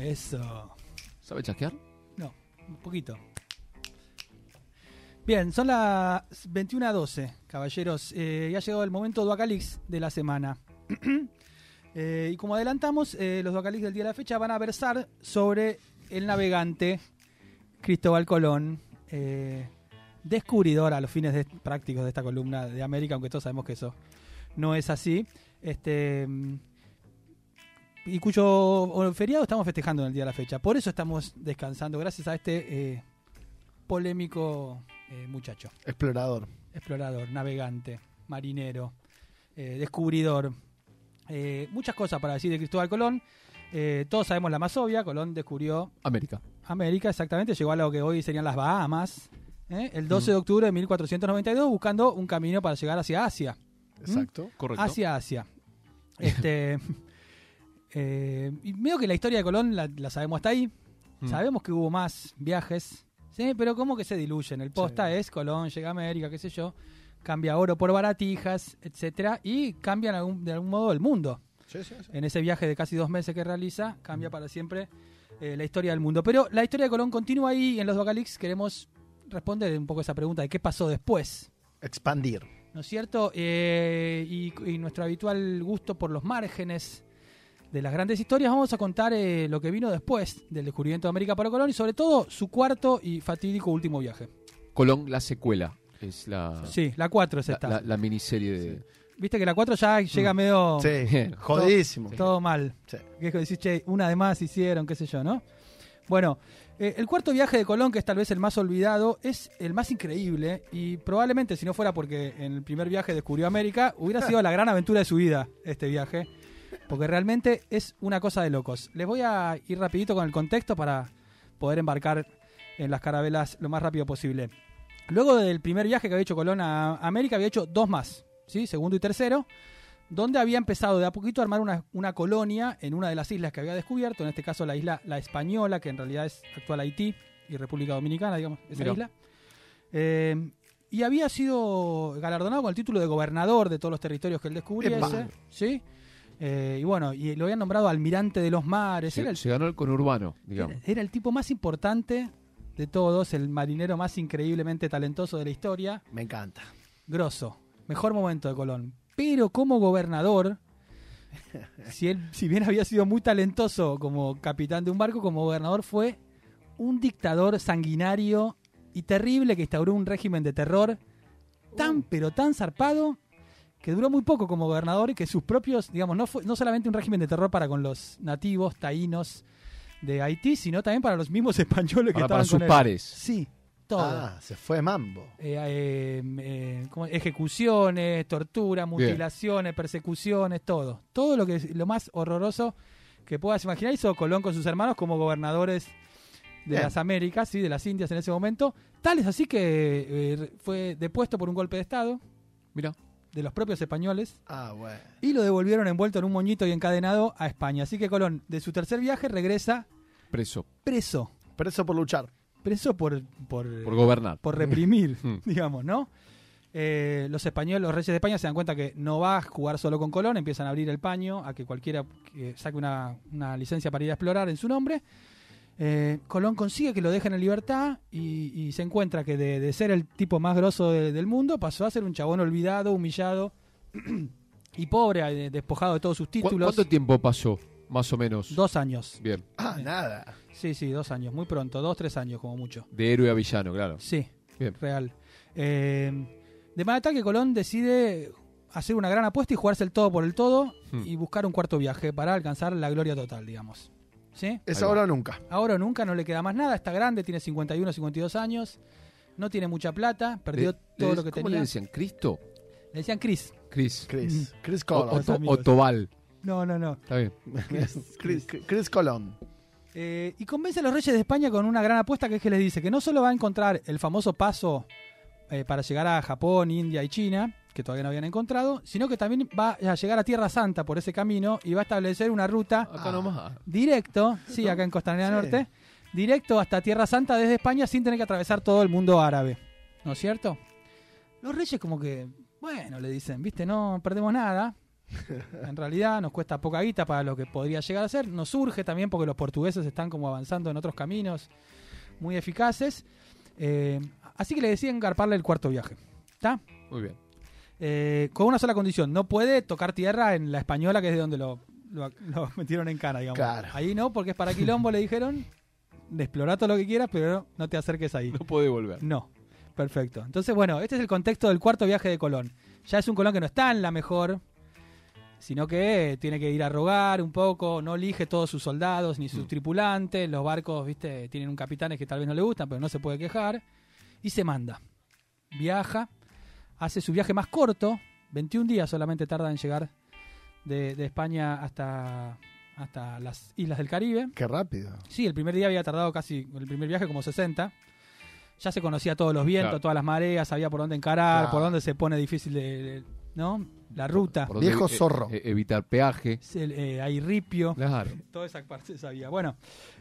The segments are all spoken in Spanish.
Eso. ¿Sabe chasquear? No, un poquito. Bien, son las 21 a 12, caballeros. Eh, ya ha llegado el momento Duacalix de la semana. Eh, y como adelantamos, eh, los Duacalix del día de la fecha van a versar sobre el navegante Cristóbal Colón, descubridor a los fines de- prácticos de esta columna de América, aunque todos sabemos que eso no es así. Este. Mm, y cuyo feriado estamos festejando en el día de la fecha. Por eso estamos descansando, gracias a este eh, polémico eh, muchacho. Explorador. Explorador, navegante, marinero, eh, descubridor. Muchas cosas para decir de Cristóbal Colón. Todos sabemos la más obvia, Colón descubrió América. América, exactamente, llegó a lo que hoy serían las Bahamas, el 12 de octubre de 1492, buscando un camino para llegar hacia Asia. Exacto. Correcto. Hacia Asia. Este, eh, y medio que la historia de Colón la, la sabemos hasta ahí. Mm. Sabemos que hubo más viajes, ¿sí? pero como que se diluyen. El posta Sí. es Colón, llega a América, qué sé yo, cambia oro por baratijas, etcétera, y cambia de algún, de algún modo el mundo. Sí, sí, sí. En ese viaje de casi dos meses que realiza, cambia para siempre eh, la historia del mundo. Pero la historia de Colón continúa ahí y en los Vocalix queremos responder un poco esa pregunta de qué pasó después. Expandir. ¿No es cierto? Eh, y, y nuestro habitual gusto por los márgenes de las grandes historias, vamos a contar eh, lo que vino después del descubrimiento de América para Colón y sobre todo su cuarto y fatídico último viaje. Colón, la secuela. Es la, Sí, la 4 es la, esta. la- la miniserie de. Viste que la 4 ya llega medio Sí, jodidísimo. todo mal. Sí. Que es que decís, che, una de más hicieron, qué sé yo, ¿no? Bueno, eh, el cuarto viaje de Colón, que es tal vez el más olvidado, es el más increíble y probablemente si no fuera porque en el primer viaje descubrió América, hubiera sido la gran aventura de su vida este viaje, porque realmente es una cosa de locos. Les voy a ir rapidito con el contexto para poder embarcar en las carabelas lo más rápido posible. Luego del primer viaje que había hecho Colón a América, había hecho dos más, ¿sí? segundo y tercero, donde había empezado de a poquito a armar una, una colonia en una de las islas que había descubierto, en este caso la isla La Española, que en realidad es actual Haití y República Dominicana, digamos, esa isla. Eh, y había sido galardonado con el título de gobernador de todos los territorios que él descubriese, Epa. ¿sí? Eh, y bueno, y lo habían nombrado almirante de los mares, Se, era el se ganó el conurbano, digamos. era, era el tipo más importante de todos, el marinero más increíblemente talentoso de la historia. Me encanta. Grosso. Mejor momento de Colón. Pero como gobernador, si, él, si bien había sido muy talentoso como capitán de un barco, como gobernador fue un dictador sanguinario y terrible que instauró un régimen de terror tan, pero tan zarpado que duró muy poco como gobernador y que sus propios, digamos, no, fue, no solamente un régimen de terror para con los nativos taínos de Haití, sino también para los mismos españoles que Para, para estaban sus con él. pares. Sí, todo. Ah, se fue mambo. Eh, eh, eh, ejecuciones, tortura, mutilaciones, persecuciones, todo. Todo lo que lo más horroroso que puedas imaginar hizo Colón con sus hermanos como gobernadores de Bien. las Américas, ¿sí? de las Indias en ese momento. Tal es así que eh, fue depuesto por un golpe de Estado Mira. De los propios españoles Ah, bueno. y lo devolvieron envuelto en un moñito y encadenado a España. Así que Colón, de su tercer viaje, regresa Preso. preso. Preso por luchar. Preso por, por, Por gobernar. por reprimir, Mm. digamos, ¿no? Eh, los españoles, los reyes de España se dan cuenta que no va a jugar solo con Colón, empiezan a abrir el paño a que cualquiera que saque una, una licencia para ir a explorar en su nombre. Eh, Colón consigue que lo dejen en libertad y, y se encuentra que de, de ser el tipo más grosso de- del mundo pasó a ser un chabón olvidado, humillado y pobre, eh, despojado de todos sus ¿Cu- títulos. ¿Cuánto tiempo pasó? Más o menos. Dos años. Bien. Ah, nada. Sí, sí, dos años, muy pronto, dos, tres años como mucho. De héroe a villano, claro. Sí, Bien. real. Eh, de manera tal que Colón decide hacer una gran apuesta y jugarse el todo por el todo Hmm. y buscar un cuarto viaje para alcanzar la gloria total, digamos. ¿Sí? Es ahora o nunca. Ahora o nunca no le queda más nada, está grande, tiene 51, 52 años. no tiene mucha plata, perdió Le- todo le- lo que ¿Cómo tenía. le decían? ¿Cristo? Le decían Chris. Chris. Chris. Chris O, Colon. Los o- Tobal. No, no, no. Está bien. Chris, Chris Colon. Eh, y convence a los reyes de España con una gran apuesta que es que les dice que no solo va a encontrar el famoso paso eh, para llegar a Japón, India y China, que todavía no habían encontrado, sino que también va a llegar a Tierra Santa por ese camino y va a establecer una ruta Acá Ah. nomás. directo, sí, acá en Costanera Sí. Norte, directo hasta Tierra Santa desde España sin tener que atravesar todo el mundo árabe. ¿No es cierto? Los reyes como que, bueno, le dicen, viste, no perdemos nada. En realidad nos cuesta poca guita para lo que podría llegar a ser. Nos surge también porque los portugueses están como avanzando en otros caminos muy eficaces. Eh, así que le deciden garparle el cuarto viaje. ¿Está? Muy bien. Eh, con una sola condición, no puede tocar tierra en la española, que es de donde lo, lo- lo metieron en cana, digamos. Claro. Ahí no, porque es para quilombo, le dijeron. De explorar todo lo que quieras, pero no te acerques ahí. No puede volver. No. Perfecto. Entonces, bueno, este es el contexto del cuarto viaje de Colón. Ya es un Colón que no está en la mejor, sino que tiene que ir a rogar un poco, no elige todos sus soldados ni sus Mm. tripulantes. Los barcos, viste, tienen un capitanes que tal vez no le gustan, pero no se puede quejar. Y se manda. Viaja, hace su viaje más corto, 21 días solamente tarda en llegar de, de España hasta, hasta las islas del Caribe. Qué rápido. Sí, el primer día había tardado casi, el primer viaje como 60. Ya se conocía todos los vientos, Claro. todas las mareas, sabía por dónde encarar, Claro. por dónde se pone difícil de, de- ¿no? La ruta. Por Viejo e- zorro. e- evitar peaje. Se- eh, hay ripio, Claro. toda esa parte se sabía. Bueno,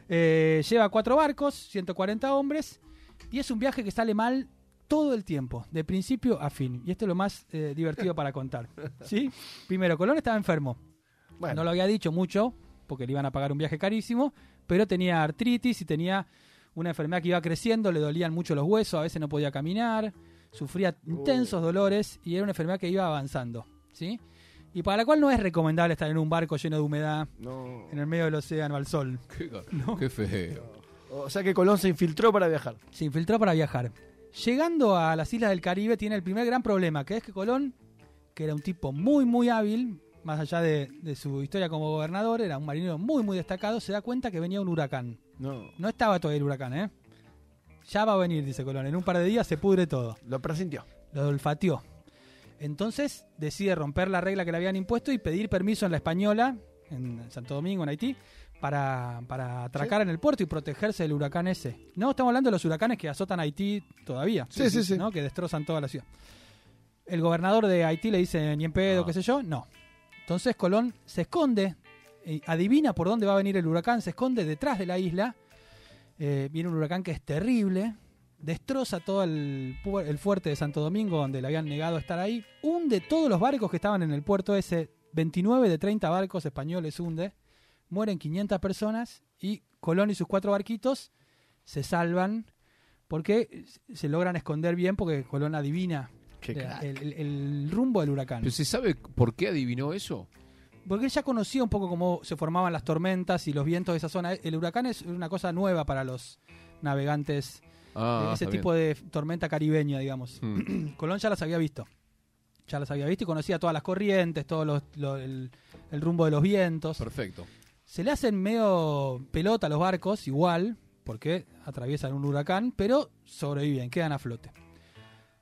eh, lleva cuatro barcos, 140 hombres, y es un viaje que sale mal todo el tiempo, de principio a fin. Y esto es lo más eh, divertido para contar. ¿Sí? Primero, Colón estaba enfermo. Bueno, No lo había dicho mucho, porque le iban a pagar un viaje carísimo, pero tenía artritis y tenía una enfermedad que iba creciendo, le dolían mucho los huesos, a veces no podía caminar, sufría intensos dolores y era una enfermedad que iba avanzando, ¿sí? Y para la cual no es recomendable estar en un barco lleno de humedad no. en el medio del océano al sol. Qué, No. qué feo. O sea que Colón se infiltró para viajar. Se infiltró para viajar. Llegando a las islas del Caribe tiene el primer gran problema, que es que Colón, que era un tipo muy, muy hábil, más allá de, de su historia como gobernador, era un marinero muy, muy destacado, se da cuenta que venía un huracán. No. No estaba todavía el huracán, ¿eh? Ya va a venir, dice Colón. En un par de días se pudre todo. Lo presintió. Lo olfateó. Entonces decide romper la regla que le habían impuesto y pedir permiso en la Española, en Santo Domingo, en Haití, para, para atracar en el puerto y protegerse del huracán ese. No estamos hablando de los huracanes que azotan Haití todavía. Sí, sí, sí. ¿no? Que destrozan toda la ciudad. El gobernador de Haití le dice, ni en pedo, Ah. qué sé yo. No. Entonces Colón se esconde, adivina por dónde va a venir el huracán, se esconde detrás de la isla. Eh, viene un huracán que es terrible, destroza todo el, el fuerte de Santo Domingo, donde le habían negado estar ahí, hunde todos los barcos que estaban en el puerto ese, 29 de 30 barcos españoles hunde, mueren 500 personas y Colón y sus cuatro barquitos se salvan porque se logran esconder bien porque Colón adivina el, el- el rumbo del huracán. ¿Pero se sabe por qué adivinó eso? Porque él ya conocía un poco cómo se formaban las tormentas y los vientos de esa zona. El huracán es una cosa nueva para los navegantes, Ah, eh, ese tipo de tormenta caribeña, digamos. bien. Mm. Colón ya las había visto. Ya las había visto y conocía todas las corrientes, todo los- lo- el, el rumbo de los vientos. Perfecto. Se le hacen medio pelota a los barcos, igual, porque atraviesan un huracán, pero sobreviven, quedan a flote.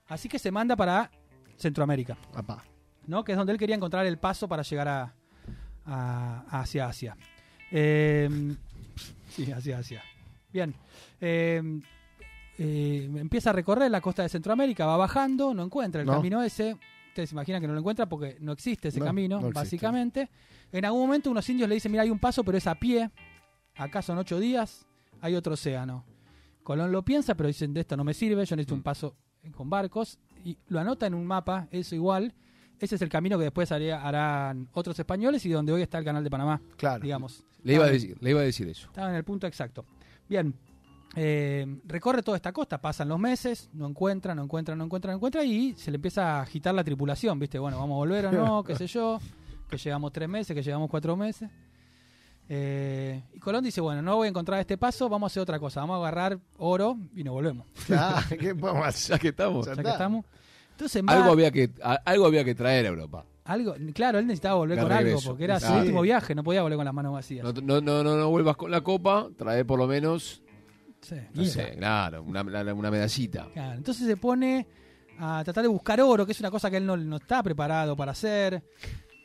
Así que se manda para Centroamérica. ¿no? que es donde él quería encontrar el paso para llegar a, a- hacia Asia. Eh, sí, hacia Asia. Bien. Eh, eh, empieza a recorrer la costa de Centroamérica, va bajando, no encuentra el No. camino ese. Ustedes se imaginan que no lo encuentra porque no existe ese No, camino, no existe. básicamente. En algún momento unos indios le dicen, mira, hay un paso, pero es a pie. Acá son ocho días, hay otro océano. Colón lo piensa, pero dicen, de esto no me sirve, yo necesito un Mm. paso con barcos. Y lo anota en un mapa, eso igual. Ese es el camino que después harán otros españoles y donde hoy está el canal de Panamá, Claro. digamos. Le iba, a decir, le iba a decir eso. Estaba en el punto exacto. Bien. Eh, recorre toda esta costa, pasan los meses, no encuentra, no encuentra, no encuentra, no encuentra y se le empieza a agitar la tripulación, ¿viste? Bueno, vamos a volver o no, qué sé yo, que llegamos tres meses, que llegamos cuatro meses. Eh, y Colón dice, bueno, no voy a encontrar este paso, vamos a hacer otra cosa, vamos a agarrar oro y nos volvemos. Ah. Ya que estamos. Ya Ya que estamos. Entonces, Algo había, que, a- algo había que traer a Europa. algo, claro, él necesitaba volver con algo, porque era su Sí. último viaje, no podía volver con las manos vacías. No, no, no, no, no vuelvas con la copa, trae por lo menos Sí, No sé, claro, una, una- una medallita. Claro, entonces se pone a tratar de buscar oro, que es una cosa que él no, no está preparado para hacer.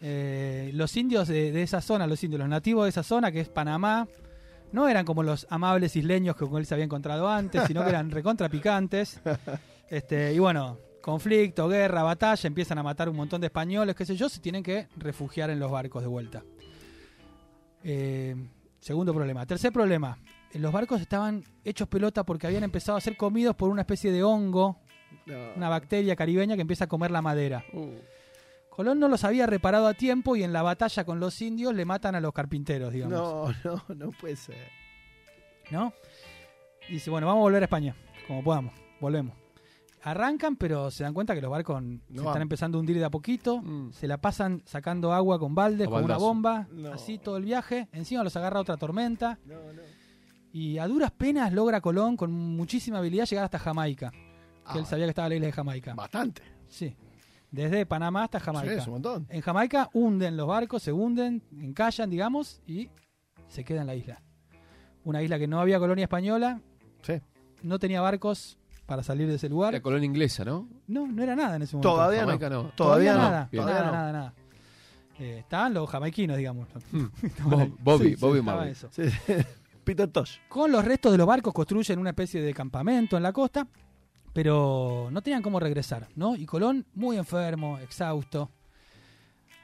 Eh, los indios de, de esa zona, los indios, los nativos de esa zona, que es Panamá, no eran como los amables isleños que con él se había encontrado antes, sino que eran recontra picantes. Este, y bueno, conflicto, guerra, batalla, empiezan a matar un montón de españoles, qué sé yo, se tienen que refugiar en los barcos de vuelta. Eh, segundo problema. Tercer problema. Los barcos estaban hechos pelota porque habían empezado a ser comidos por una especie de hongo, No. una bacteria caribeña que empieza a comer la madera. Uh, Colón no los había reparado a tiempo y en la batalla con los indios le matan a los carpinteros, digamos. no, no, no puede ser. ¿no? Y dice, bueno, vamos a volver a España, como podamos, volvemos. Arrancan, pero se dan cuenta que los barcos se están empezando a hundir de a poquito. Mm. Se la pasan sacando agua con baldes, con una bomba, No. así todo el viaje. Encima los agarra otra tormenta. No, no. Y a duras penas logra Colón, con muchísima habilidad, llegar hasta Jamaica. Que Ah, él sabía que estaba en la isla de Jamaica. Bastante. Sí. Desde Panamá hasta Sí, Jamaica. es un montón. En Jamaica hunden los barcos, se hunden, encallan, digamos, y se queda en la isla. Una isla que no había colonia española, Sí. no tenía barcos para salir de ese La lugar. colonia inglesa, ¿no? No, no era nada en ese momento. Todavía no. Jamaica no. Todavía no. nada, Bien. Todavía nada, no. nada, nada. Eh, estaban los jamaiquinos, digamos. Mm. Ahí. Bobby, Sí, sí, Bobby estaba Marley. eso. Sí. Peter Tosh. Con los restos de los barcos construyen una especie de campamento en la costa, pero no tenían cómo regresar, ¿no? Y Colón muy enfermo, exhausto.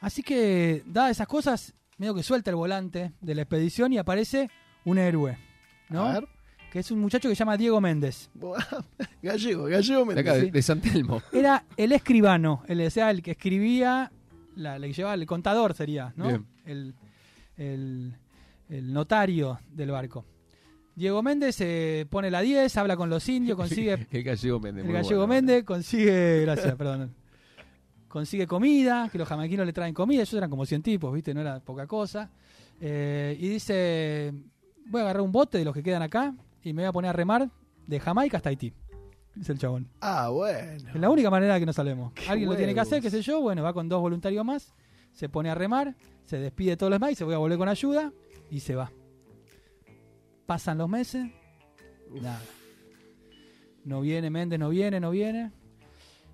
Así que, dadas esas cosas, medio que suelta el volante de la expedición y aparece un héroe, ¿no? A ver. Que es un muchacho que se llama Diego Méndez. Gallego, gallego De Méndez. acá, de, de San Telmo. Era el escribano, el, o sea, el que escribía, la, el que llevaba, el contador sería, ¿no? Bien. El, el- el notario del barco. Diego Méndez eh, pone la 10, habla con los indios, consigue El gallego Méndez. el muy gallego bueno. Méndez, consigue, gracias, perdón, consigue comida, que los jamaiquinos le traen comida, ellos eran como 100 tipos, ¿viste? No era poca cosa. Eh, y dice, voy a agarrar un bote de los que quedan acá y me voy a poner a remar de Jamaica hasta Haití. Dice el chabón. Ah, bueno. Es la única manera que nos salvemos. Qué Alguien lo tiene que hacer, qué sé yo. Bueno, va con dos voluntarios más, se pone a remar, se despide de todos los demás y se voy a volver con ayuda y se va. Pasan los meses, nada. No viene Méndez, no viene, no viene.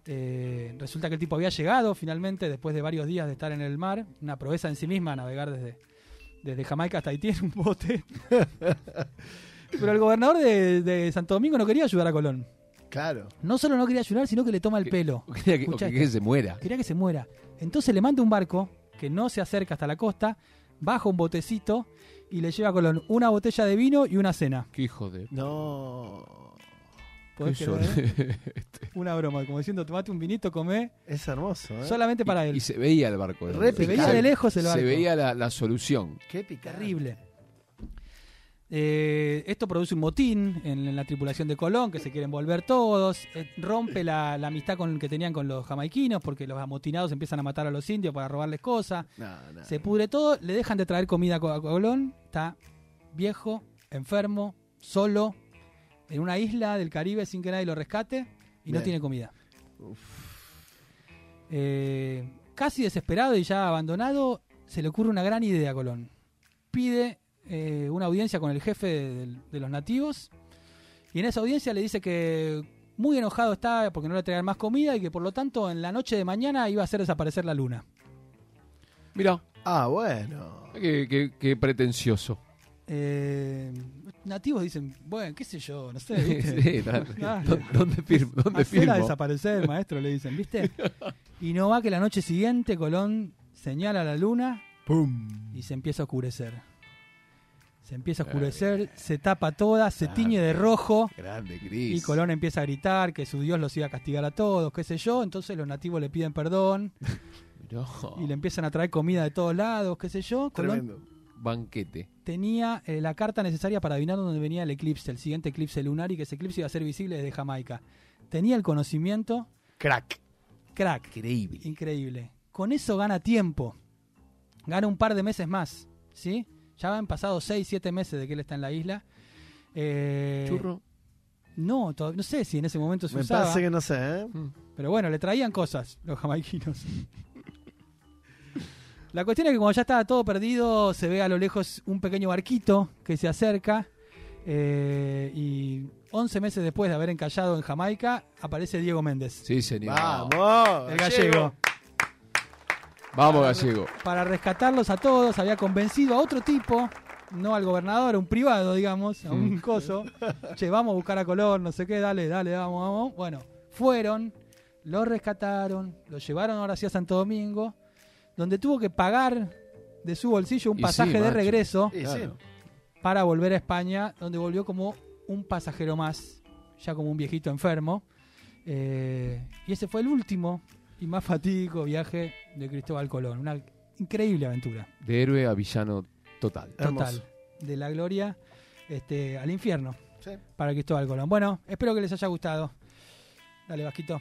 Eh, resulta que el tipo había llegado finalmente después de varios días de estar en el mar. Una proeza en sí misma navegar desde, desde Jamaica hasta Haití en un bote. Pero el gobernador de, de Santo Domingo no quería ayudar a Colón. Claro. No solo no quería ayudar, sino que le toma el Que- pelo. Quería Escuchá que se muera. Quería que se muera. Entonces le manda un barco que no se acerca hasta la costa, baja un botecito y le lleva a Colón una botella de vino y una cena. Qué hijo de. No. ¿Podés qué creer? son- Una broma, como diciendo, tomate un vinito, comé, Es hermoso, ¿eh? solamente para él. Y se veía el barco. Re se veía de lejos el barco. Se veía la, la solución. Qué picante. Eh, esto produce un motín en, en la tripulación de Colón, que se quieren volver todos. Eh, rompe la, la amistad con, que tenían con los jamaiquinos, porque los amotinados empiezan a matar a los indios para robarles cosas. No, no. Se pudre todo, le dejan de traer comida a Co- a Colón, está viejo, enfermo, solo, en una isla del Caribe sin que nadie lo rescate y no tiene comida. Eh, casi desesperado y ya abandonado, se le ocurre una gran idea a Colón. Pide eh, una audiencia con el jefe de, de los nativos y en esa audiencia le dice que muy enojado está porque no le traían más comida y que por lo tanto en la noche de mañana iba a hacer desaparecer la luna. Mira, Ah, bueno. qué, qué- qué pretencioso. Eh, nativos dicen, bueno, qué sé yo, no sé, ¿viste? Sí, tra- Dale. ¿Dó- ¿Dónde firmo? ¿Dónde firmo? desaparecer, maestro, le dicen, ¿viste? Y no va que la noche siguiente Colón señala la luna ¡Pum! y se empieza a oscurecer. Se empieza a oscurecer, se tapa toda, se tiñe de rojo Grande, Cris. y Colón empieza a gritar que su Dios los iba a castigar a todos, qué sé yo. Entonces los nativos le piden perdón y le empiezan a traer comida de todos lados, qué sé yo. Colón Tremendo. Banquete. tenía eh, la carta necesaria para adivinar dónde venía el eclipse, el siguiente eclipse lunar y que ese eclipse iba a ser visible desde Jamaica. Tenía el conocimiento, Crack. crack, Increíble. increíble. Con eso gana tiempo, gana un par de meses más, ¿sí? Ya han pasado 6, 7 meses de que él está en la isla. Eh, Churro. No, to- no sé si en ese momento se Me usaba, parece que no sé, ¿eh? Mm. pero bueno, le traían cosas los jamaiquinos. La cuestión es que cuando ya estaba todo perdido, se ve a lo lejos un pequeño barquito que se acerca Eh, y 11 meses después de haber encallado en Jamaica, aparece Diego Méndez, Sí, señor. Vamos. el gallego. Vamos, gallego. Para rescatarlos a todos, había convencido a otro tipo, no al gobernador, a un privado, digamos, a un coso. che, vamos a buscar a Colón, no sé qué, dale, dale, vamos, vamos. Bueno, fueron, lo rescataron, lo llevaron ahora sí a Santo Domingo, donde tuvo que pagar de su bolsillo un Y sí, pasaje de macho. regreso. Claro. para volver a España, donde volvió como un pasajero más, ya como un viejito enfermo. Eh, y ese fue el último y más fatídico viaje de Cristóbal Colón. Una increíble aventura, De héroe a villano total. total. Hermoso. De la gloria este, al infierno Sí. para Cristóbal Colón. Bueno, espero que les haya gustado. Dale, Vasquito.